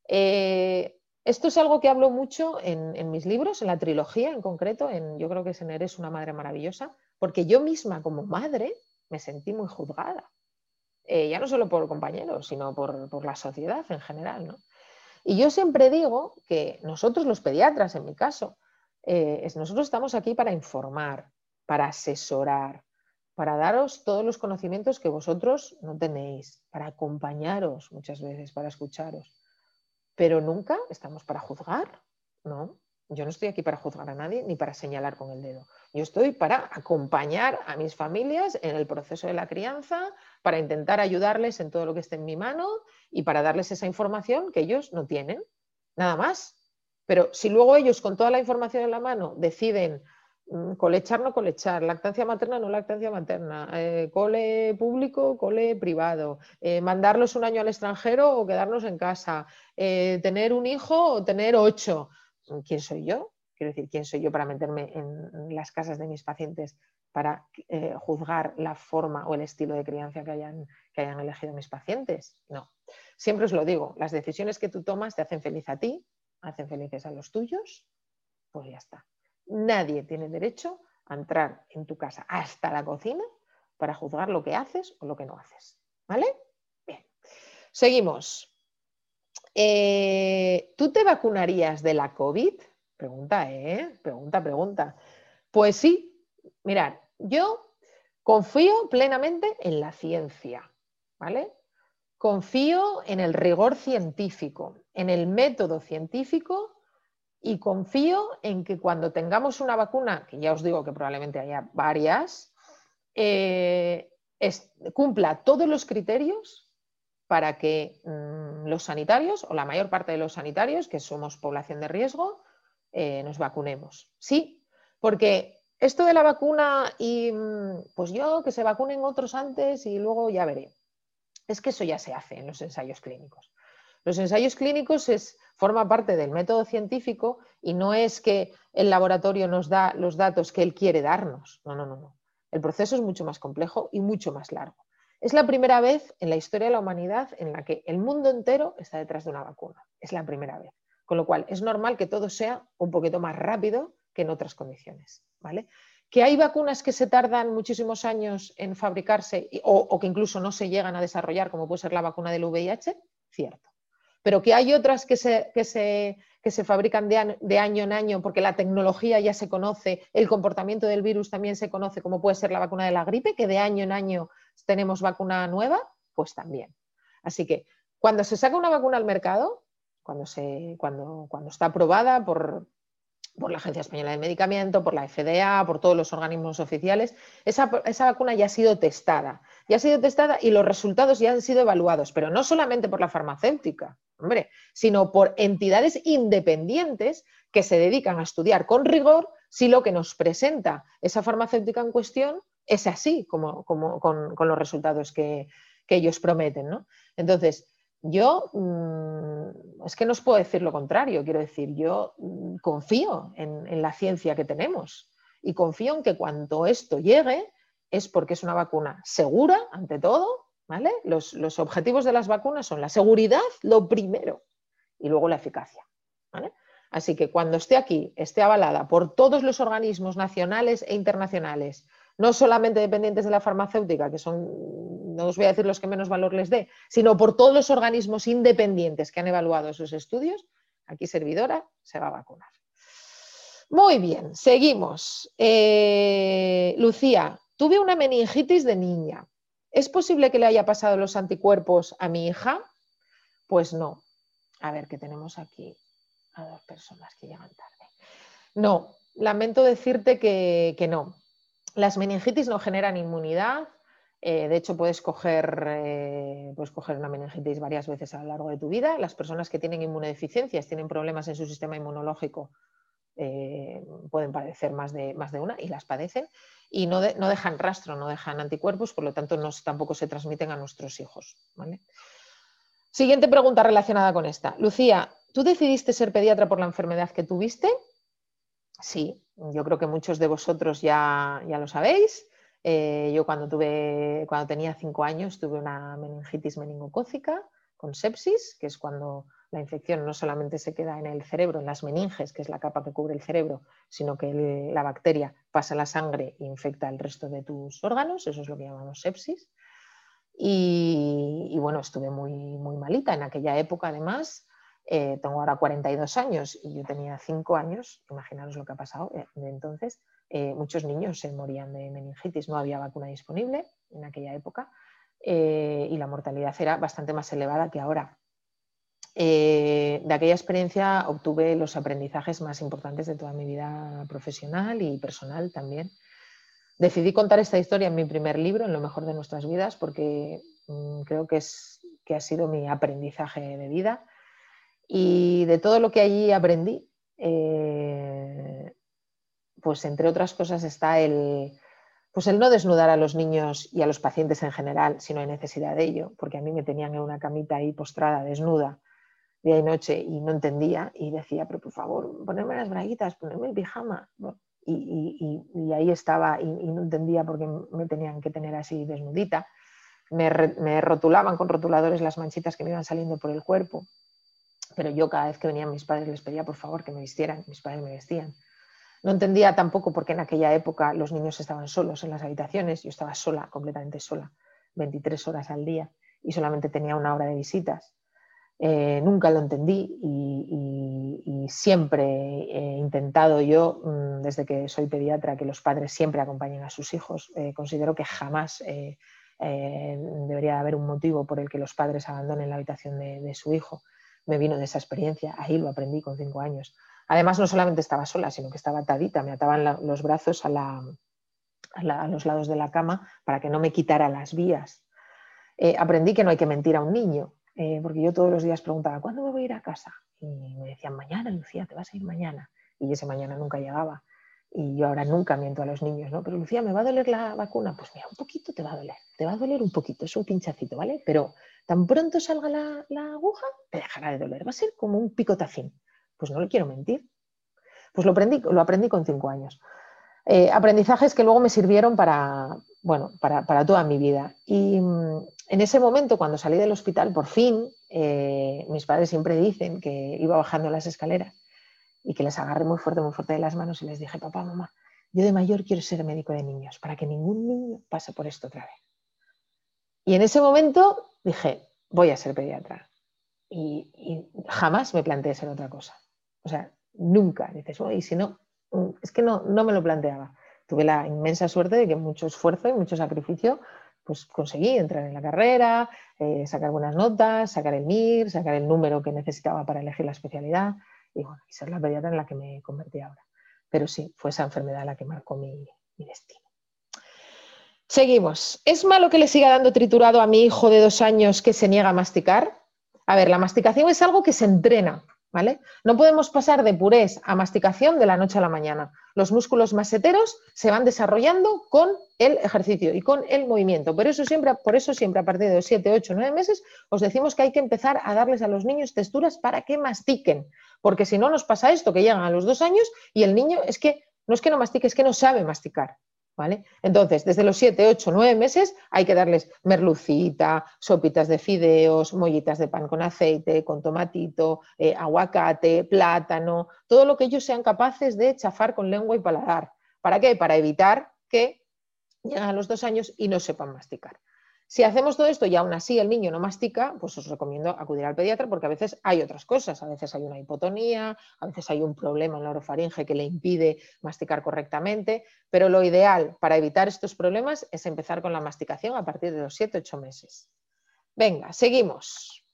Eh, esto es algo que hablo mucho en, mis libros, en la trilogía en concreto, en, yo creo que es en Eres una madre maravillosa, porque yo misma como madre me sentí muy juzgada, eh, ya no solo por compañeros, sino por, por la sociedad en general. ¿no? Y yo siempre digo que nosotros los pediatras, en mi caso, eh, nosotros estamos aquí para informar, para asesorar, para daros todos los conocimientos que vosotros no tenéis, para acompañaros muchas veces, para escucharos. Pero nunca estamos para juzgar, ¿no? Yo no estoy aquí para juzgar a nadie ni para señalar con el dedo. Yo estoy para acompañar a mis familias en el proceso de la crianza, para intentar ayudarles en todo lo que esté en mi mano y para darles esa información que ellos no tienen. Nada más. Pero si luego ellos con toda la información en la mano deciden mm, colechar, no colechar, lactancia materna, no lactancia materna, eh, cole público, cole privado, eh, mandarlos un año al extranjero o quedarnos en casa, eh, tener un hijo o tener ocho, ¿quién soy yo? Quiero decir, ¿quién soy yo para meterme en las casas de mis pacientes para eh, juzgar la forma o el estilo de crianza que hayan, que hayan elegido mis pacientes? No. Siempre os lo digo, las decisiones que tú tomas te hacen feliz a ti, hacen felices a los tuyos, pues ya está. Nadie tiene derecho a entrar en tu casa hasta la cocina para juzgar lo que haces o lo que no haces. ¿Vale? Bien. Seguimos. Eh, ¿Tú te vacunarías de la COVID? Pregunta, ¿eh? Pregunta, pregunta. Pues sí, mirad, yo confío plenamente en la ciencia, ¿vale? Confío en el rigor científico, en el método científico y confío en que cuando tengamos una vacuna, que ya os digo que probablemente haya varias, eh, cumpla todos los criterios para que mm, los sanitarios o la mayor parte de los sanitarios, que somos población de riesgo, eh, nos vacunemos. Sí, porque esto de la vacuna y mm, pues yo que se vacunen otros antes y luego ya veré. Es que eso ya se hace en los ensayos clínicos. Los ensayos clínicos es, forma parte del método científico y no es que el laboratorio nos da los datos que él quiere darnos. No, no, no, no. El proceso es mucho más complejo y mucho más largo. Es la primera vez en la historia de la humanidad en la que el mundo entero está detrás de una vacuna. Es la primera vez. Con lo cual, es normal que todo sea un poquito más rápido que en otras condiciones. ¿vale? Que hay vacunas que se tardan muchísimos años en fabricarse o, que incluso no se llegan a desarrollar, como puede ser la vacuna del VIH, cierto. Pero que hay otras que se, que se, fabrican de, de, año en año porque la tecnología ya se conoce, el comportamiento del virus también se conoce, como puede ser la vacuna de la gripe, que de año en año tenemos vacuna nueva, pues también. Así que cuando se saca una vacuna al mercado, cuando, se, cuando, cuando está aprobada por, por la Agencia Española de Medicamento, por la FDA, por todos los organismos oficiales, esa, esa, vacuna ya ha sido testada. Ya ha sido testada y los resultados ya han sido evaluados, pero no solamente por la farmacéutica, hombre, sino por entidades independientes que se dedican a estudiar con rigor si lo que nos presenta esa farmacéutica en cuestión es así como, con, los resultados que, ellos prometen. ¿no? Entonces, yo mm, es que no os puedo decir lo contrario, quiero decir, yo mm, confío en, la ciencia que tenemos y confío en que cuando esto llegue es porque es una vacuna segura, ante todo, ¿vale? Los, los objetivos de las vacunas son la seguridad, lo primero, y luego la eficacia. ¿vale? Así que cuando esté aquí, esté avalada por todos los organismos nacionales e internacionales no solamente dependientes de la farmacéutica, que son, no os voy a decir los que menos valor les dé, sino por todos los organismos independientes que han evaluado esos estudios, aquí servidora se va a vacunar. Muy bien, seguimos. Eh, Lucía, tuve una meningitis de niña. ¿Es posible que le haya pasado los anticuerpos a mi hija? Pues no. A ver, ¿qué tenemos aquí? A dos personas que llegan tarde. No, lamento decirte que no. Las meningitis no generan inmunidad. Eh, de hecho, puedes coger, eh, puedes coger una meningitis varias veces a lo largo de tu vida. Las personas que tienen inmunodeficiencias, tienen problemas en su sistema inmunológico, eh, pueden padecer más de, más de una y las padecen. Y no, no, dejan rastro, no dejan anticuerpos, por lo tanto tampoco se transmiten a nuestros hijos. Siguiente pregunta relacionada con esta. Lucía, ¿tú decidiste ser pediatra por la enfermedad que tuviste? Sí, yo creo que muchos de vosotros ya, ya lo sabéis. Eh, yo cuando, tuve, cuando tenía cinco años tuve una meningitis meningocócica con sepsis, que es cuando la infección no solamente se queda en el cerebro, en las meninges, que es la capa que cubre el cerebro, sino que la bacteria pasa a la sangre e infecta el resto de tus órganos, eso es lo que llamamos sepsis. Y, y bueno, estuve muy, muy malita en aquella época, además, eh, tengo ahora 42 años y yo tenía 5 años, imaginaros lo que ha pasado eh, entonces. Eh, muchos niños se morían de meningitis, no había vacuna disponible en aquella época y la mortalidad era bastante más elevada que ahora. de aquella experiencia obtuve los aprendizajes más importantes de toda mi vida profesional y personal también. Decidí contar esta historia en mi primer libro, en Lo mejor de nuestras vidas, porque mm, creo que, es, que ha sido mi aprendizaje de vida y de todo lo que allí aprendí, eh, pues entre otras cosas está el, pues el no desnudar a los niños y a los pacientes en general si no hay necesidad de ello, porque a mí me tenían en una camita ahí postrada, desnuda, día y noche, y no entendía, y decía, pero por favor, ponerme las braguitas, ponerme el pijama. Y, ahí estaba, y, no entendía por qué me tenían que tener así desnudita. Me rotulaban con rotuladores las manchitas que me iban saliendo por el cuerpo pero yo cada vez que venían mis padres les pedía por favor que me vistieran, mis padres me vestían. No entendía tampoco por qué en aquella época los niños estaban solos en las habitaciones, yo estaba sola, completamente sola, 23 horas al día y solamente tenía una hora de visitas. Eh, nunca lo entendí y, siempre he intentado yo, mm, desde que soy pediatra, que los padres siempre acompañen a sus hijos. Eh, considero que jamás eh, debería haber un motivo por el que los padres abandonen la habitación de su hijo me vino de esa experiencia, ahí lo aprendí con cinco años. Además, no solamente estaba sola, sino que estaba atadita, me ataban los brazos a, los lados de la cama para que no me quitara las vías. Eh, aprendí que no hay que mentir a un niño, eh, porque yo todos los días preguntaba, ¿cuándo me voy a ir a casa? Y me decían, mañana, Lucía, te vas a ir mañana. Y ese mañana nunca llegaba. Y yo ahora nunca miento a los niños, ¿no? Pero Lucía, ¿me va a doler la vacuna? Pues mira, un poquito te va a doler, te va a doler un poquito, es un pinchacito, ¿vale? Pero tan pronto salga la, aguja, te dejará de doler, va a ser como un picotacín. Pues no le quiero mentir. Pues lo aprendí, lo aprendí con cinco años. Eh, aprendizajes que luego me sirvieron para, bueno, para, toda mi vida. Y mm, en ese momento, cuando salí del hospital, por fin, eh, mis padres siempre dicen que iba bajando las escaleras y que les agarré muy fuerte, muy fuerte de las manos y les dije, papá, mamá, yo de mayor quiero ser médico de niños para que ningún niño pase por esto otra vez. Y en ese momento dije, voy a ser pediatra. Y, jamás me planteé ser otra cosa. O sea, nunca. Dices, y si no, mm, es que no, no me lo planteaba. Tuve la inmensa suerte de que mucho esfuerzo y mucho sacrificio pues conseguí entrar en la carrera, eh, sacar buenas notas, sacar el MIR, sacar el número que necesitaba para elegir la especialidad y, bueno, y ser la pediatra en la que me convertí ahora. Pero sí, fue esa enfermedad la que marcó mi, destino. Seguimos. ¿Es malo que le siga dando triturado a mi hijo de dos años que se niega a masticar? A ver, la masticación es algo que se entrena, ¿vale? No podemos pasar de purés a masticación de la noche a la mañana. Los músculos maseteros se van desarrollando con el ejercicio y con el movimiento. Por eso siempre, por eso siempre a partir de los 7, 8, 9 meses os decimos que hay que empezar a darles a los niños texturas para que mastiquen, porque si no nos pasa esto, que llegan a los dos años y el niño es que no es que no mastique, es que no sabe masticar. ¿Vale? Entonces, desde los 7, 8, 9 meses hay que darles merlucita, sopitas de fideos, mollitas de pan con aceite, con tomatito, eh, aguacate, plátano, todo lo que ellos sean capaces de chafar con lengua y paladar. ¿Para qué? Para evitar que lleguen a los dos años y no sepan masticar. Si hacemos todo esto y aún así el niño no mastica, pues os recomiendo acudir al pediatra porque a veces hay otras cosas, a veces hay una hipotonía, a veces hay un problema en la orofaringe que le impide masticar correctamente, pero lo ideal para evitar estos problemas es empezar con la masticación a partir de los 7-8 meses. Venga, seguimos.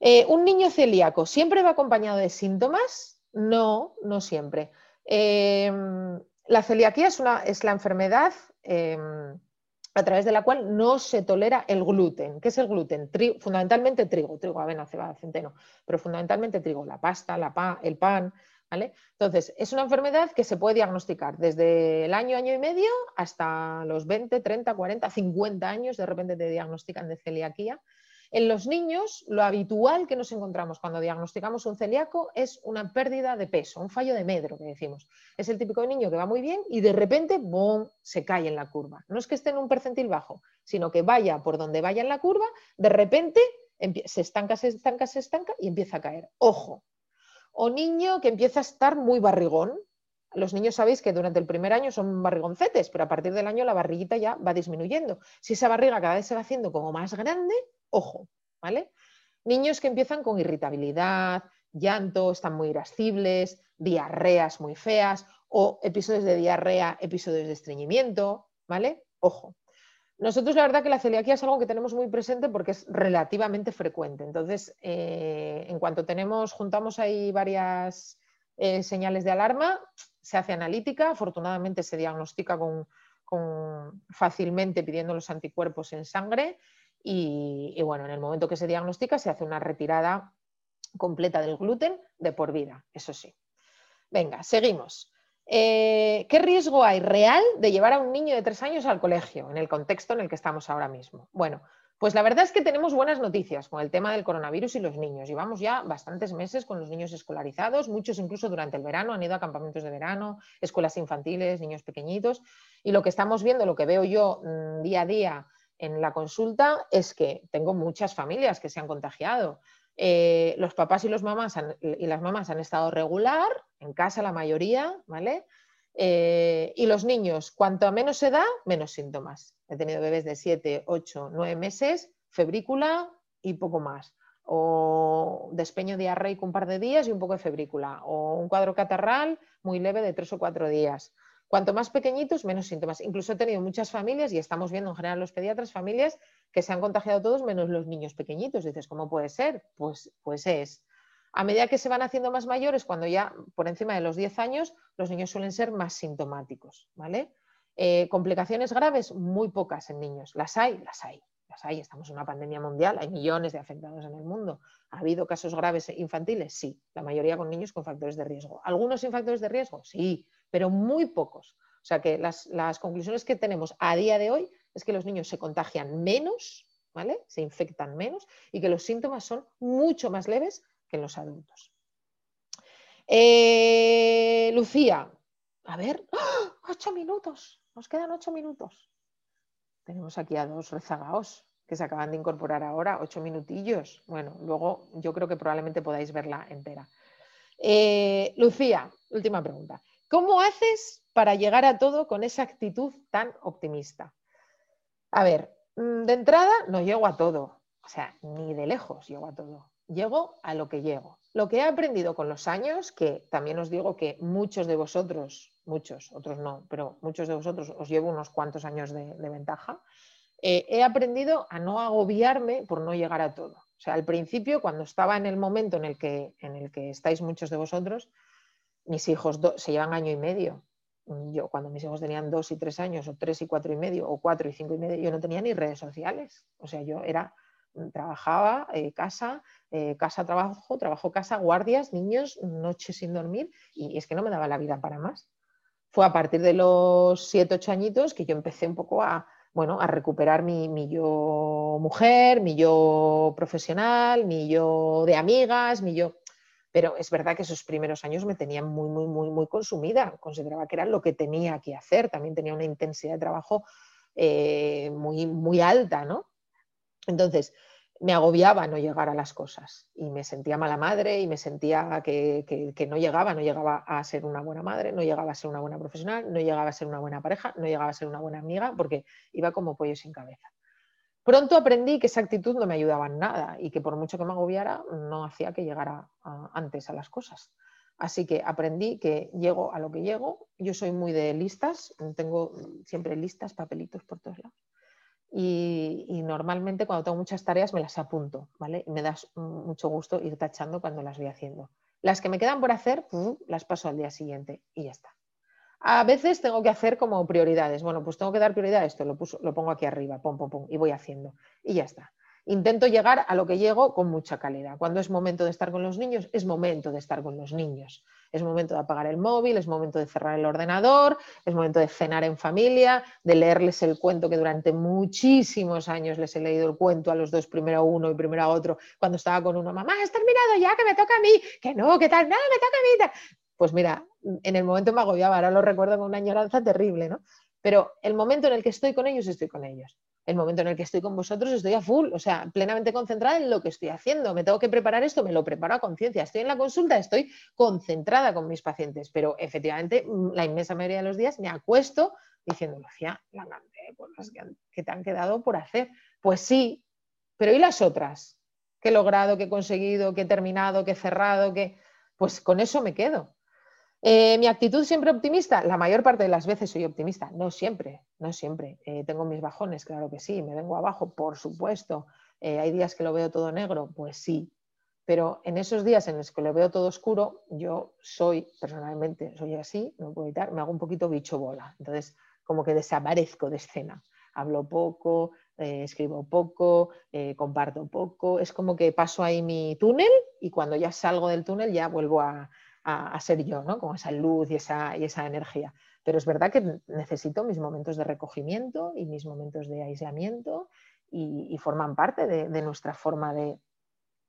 Eh, ¿Un niño celíaco siempre va acompañado de síntomas? No, no siempre. Em, la celiaquía es, una, es la enfermedad em, a través de la cual no se tolera el gluten. ¿Qué es el gluten? fundamentalmente trigo, trigo, avena, cebada, centeno, pero fundamentalmente trigo, la pasta, la el pan. ¿vale? Entonces, es una enfermedad que se puede diagnosticar desde el año, año y medio, hasta los 20, 30, 40, 50 años, de repente te diagnostican de celiaquía en los niños, lo habitual que nos encontramos cuando diagnosticamos un celíaco es una pérdida de peso, un fallo de medro, que decimos. Es el típico niño que va muy bien y de repente, ¡bum!, se cae en la curva. No es que esté en un percentil bajo, sino que vaya por donde vaya en la curva, de repente se estanca, se estanca, se estanca y empieza a caer. Ojo. O niño que empieza a estar muy barrigón, los niños sabéis que durante el primer año son barrigoncetes, pero a partir del año la barriguita ya va disminuyendo. Si esa barriga cada vez se va haciendo como más grande, ojo, ¿vale? Niños que empiezan con irritabilidad, llanto, están muy irascibles, diarreas muy feas o episodios de diarrea, episodios de estreñimiento, ¿vale? Ojo. Nosotros la verdad que la celiaquía es algo que tenemos muy presente porque es relativamente frecuente. Entonces, eh, en cuanto tenemos, juntamos ahí varias eh, señales de alarma, se hace analítica, afortunadamente se diagnostica con, fácilmente pidiendo los anticuerpos en sangre y, bueno, en el momento que se diagnostica se hace una retirada completa del gluten de por vida, eso sí. Venga, seguimos. Eh, ¿Qué riesgo hay real de llevar a un niño de tres años al colegio en el contexto en el que estamos ahora mismo? Bueno, pues la verdad es que tenemos buenas noticias con el tema del coronavirus y los niños. Llevamos ya bastantes meses con los niños escolarizados, muchos incluso durante el verano han ido a campamentos de verano, escuelas infantiles, niños pequeñitos. Y lo que estamos viendo, lo que veo yo mm, día a día en la consulta es que tengo muchas familias que se han contagiado. Eh, los papás y, las mamás han estado regular, en casa la mayoría, ¿vale? Eh, y los niños, cuanto menos se da, menos síntomas. He tenido bebés de 7, 8, 9 meses, febrícula y poco más. O despeño diarreico un par de días y un poco de febrícula. O un cuadro catarral muy leve de 3 o 4 días. Cuanto más pequeñitos, menos síntomas. Incluso he tenido muchas familias, y estamos viendo en general los pediatras, familias que se han contagiado todos menos los niños pequeñitos. Dices, ¿cómo puede ser? Pues, pues es. A medida que se van haciendo más mayores, cuando ya por encima de los 10 años, los niños suelen ser más sintomáticos. ¿vale? Eh, complicaciones graves, muy pocas en niños. Las hay, las hay, las hay. Estamos en una pandemia mundial, hay millones de afectados en el mundo. ¿Ha habido casos graves infantiles? Sí, la mayoría con niños con factores de riesgo. ¿Algunos sin factores de riesgo? Sí, pero muy pocos. O sea que las, conclusiones que tenemos a día de hoy es que los niños se contagian menos, ¿vale? Se infectan menos y que los síntomas son mucho más leves que en los adultos. Eh, Lucía, a ver, ¡ah! ocho minutos, nos quedan ocho minutos. Tenemos aquí a dos rezagaos que se acaban de incorporar ahora, ocho minutillos. Bueno, luego yo creo que probablemente podáis verla entera. Eh, Lucía, última pregunta. ¿Cómo haces para llegar a todo con esa actitud tan optimista? A ver, mm, de entrada no llego a todo, o sea, ni de lejos llego a todo. Llego a lo que llego. Lo que he aprendido con los años, que también os digo que muchos de vosotros, muchos, otros no, pero muchos de vosotros os llevo unos cuantos años de ventaja, eh, he aprendido a no agobiarme por no llegar a todo. O sea, al principio, cuando estaba en el momento en el que, en el que estáis muchos de vosotros, mis hijos se llevan año y medio. Yo, cuando mis hijos tenían dos y tres años, o tres y cuatro y medio, o cuatro y cinco y medio, yo no tenía ni redes sociales. O sea, yo era, trabajaba, eh, casa, eh, casa, trabajo, trabajo, casa, guardias, niños, noches sin dormir, y es que no me daba la vida para más. Fue a partir de los siete, ocho añitos que yo empecé un poco a, bueno, a recuperar mi, yo mujer, mi yo profesional, mi yo de amigas, mi yo... Pero es verdad que esos primeros años me tenían muy, muy, muy, muy consumida. Consideraba que era lo que tenía que hacer. También tenía una intensidad de trabajo eh, muy, muy alta, ¿no? Entonces, me agobiaba no llegar a las cosas y me sentía mala madre y me sentía que, no llegaba, no llegaba a ser una buena madre, no llegaba a ser una buena profesional, no llegaba a ser una buena pareja, no llegaba a ser una buena amiga porque iba como pollo sin cabeza. Pronto aprendí que esa actitud no me ayudaba en nada y que por mucho que me agobiara no hacía que llegara antes a las cosas. Así que aprendí que llego a lo que llego. Yo soy muy de listas, tengo siempre listas, papelitos por todos lados y, normalmente cuando tengo muchas tareas me las apunto, ¿vale? Y me da mucho gusto ir tachando cuando las voy haciendo. Las que me quedan por hacer, las paso al día siguiente y ya está. A veces tengo que hacer como prioridades. Bueno, pues tengo que dar prioridad a esto, lo, pongo aquí arriba, pum, pum, pum, y voy haciendo. Y ya está. Intento llegar a lo que llego con mucha calidad. Cuando es momento de estar con los niños, es momento de estar con los niños. Es momento de apagar el móvil, es momento de cerrar el ordenador, es momento de cenar en familia, de leerles el cuento que durante muchísimos años les he leído el cuento a los dos, primero a uno y primero a otro, cuando estaba con uno, mamá, has terminado ya, que me toca a mí, que no, que tal, nada, me toca a mí. Pues mira, en el momento me agobiaba, ahora lo recuerdo con una añoranza terrible, ¿no? Pero el momento en el que estoy con ellos, estoy con ellos el momento en el que estoy con vosotros estoy a full, o sea, plenamente concentrada en lo que estoy haciendo. Me tengo que preparar esto, me lo preparo a conciencia. Estoy en la consulta, estoy concentrada con mis pacientes, pero efectivamente mm, la inmensa mayoría de los días me acuesto diciendo, Lucía, la cosas que, que te han quedado por hacer. Pues sí, pero ¿y las otras? ¿Qué he logrado, qué he conseguido, qué he terminado, qué he cerrado? Qué... Pues con eso me quedo. Eh, ¿Mi actitud siempre optimista? La mayor parte de las veces soy optimista, no siempre, no siempre. Eh, tengo mis bajones, claro que sí, me vengo abajo, por supuesto. Eh, hay días que lo veo todo negro, pues sí. Pero en esos días en los que lo veo todo oscuro, yo soy, personalmente, soy así, no puedo evitar, me hago un poquito bicho bola. Entonces, como que desaparezco de escena. Hablo poco, escribo poco, comparto poco. Es como que paso ahí mi túnel y cuando ya salgo del túnel ya vuelvo a, a, ser yo, ¿no? Con esa luz y esa, y esa energía. Pero es verdad que necesito mis momentos de recogimiento y mis momentos de aislamiento y, forman parte de, nuestra forma de,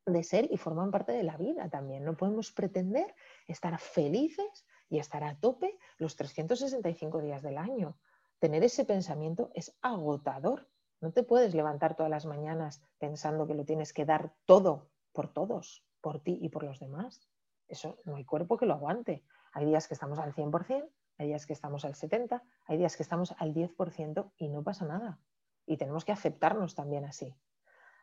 de ser y forman parte de la vida también. No podemos pretender estar felices y estar a tope los 365 días del año. Tener ese pensamiento es agotador. No te puedes levantar todas las mañanas pensando que lo tienes que dar todo por todos, por ti y por los demás. Eso no hay cuerpo que lo aguante. Hay días que estamos al 100%, hay días que estamos al 70%, hay días que estamos al 10% y no pasa nada. Y tenemos que aceptarnos también así.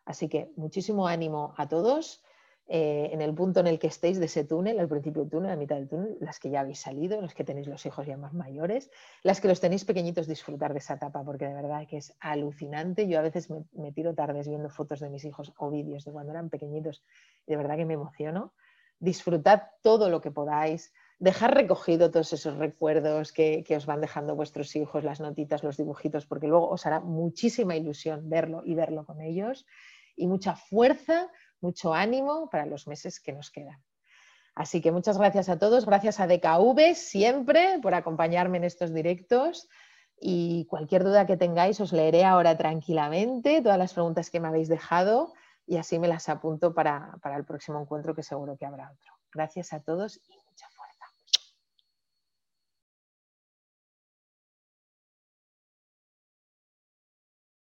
Así que muchísimo ánimo a todos. Eh, en el punto en el que estéis de ese túnel, al principio del túnel, a mitad del túnel, las que ya habéis salido, los que tenéis los hijos ya más mayores, las que los tenéis pequeñitos, disfrutar de esa etapa, porque de verdad que es alucinante. Yo a veces me, me tiro tardes viendo fotos de mis hijos o vídeos de cuando eran pequeñitos y de verdad que me emociono disfrutad todo lo que podáis, dejar recogido todos esos recuerdos que, os van dejando vuestros hijos, las notitas, los dibujitos, porque luego os hará muchísima ilusión verlo y verlo con ellos. Y mucha fuerza, mucho ánimo para los meses que nos quedan. Así que muchas gracias a todos, gracias a DKV siempre por acompañarme en estos directos. Y cualquier duda que tengáis os leeré ahora tranquilamente todas las preguntas que me habéis dejado y así me las apunto para, para el próximo encuentro que seguro que habrá otro. Gracias a todos y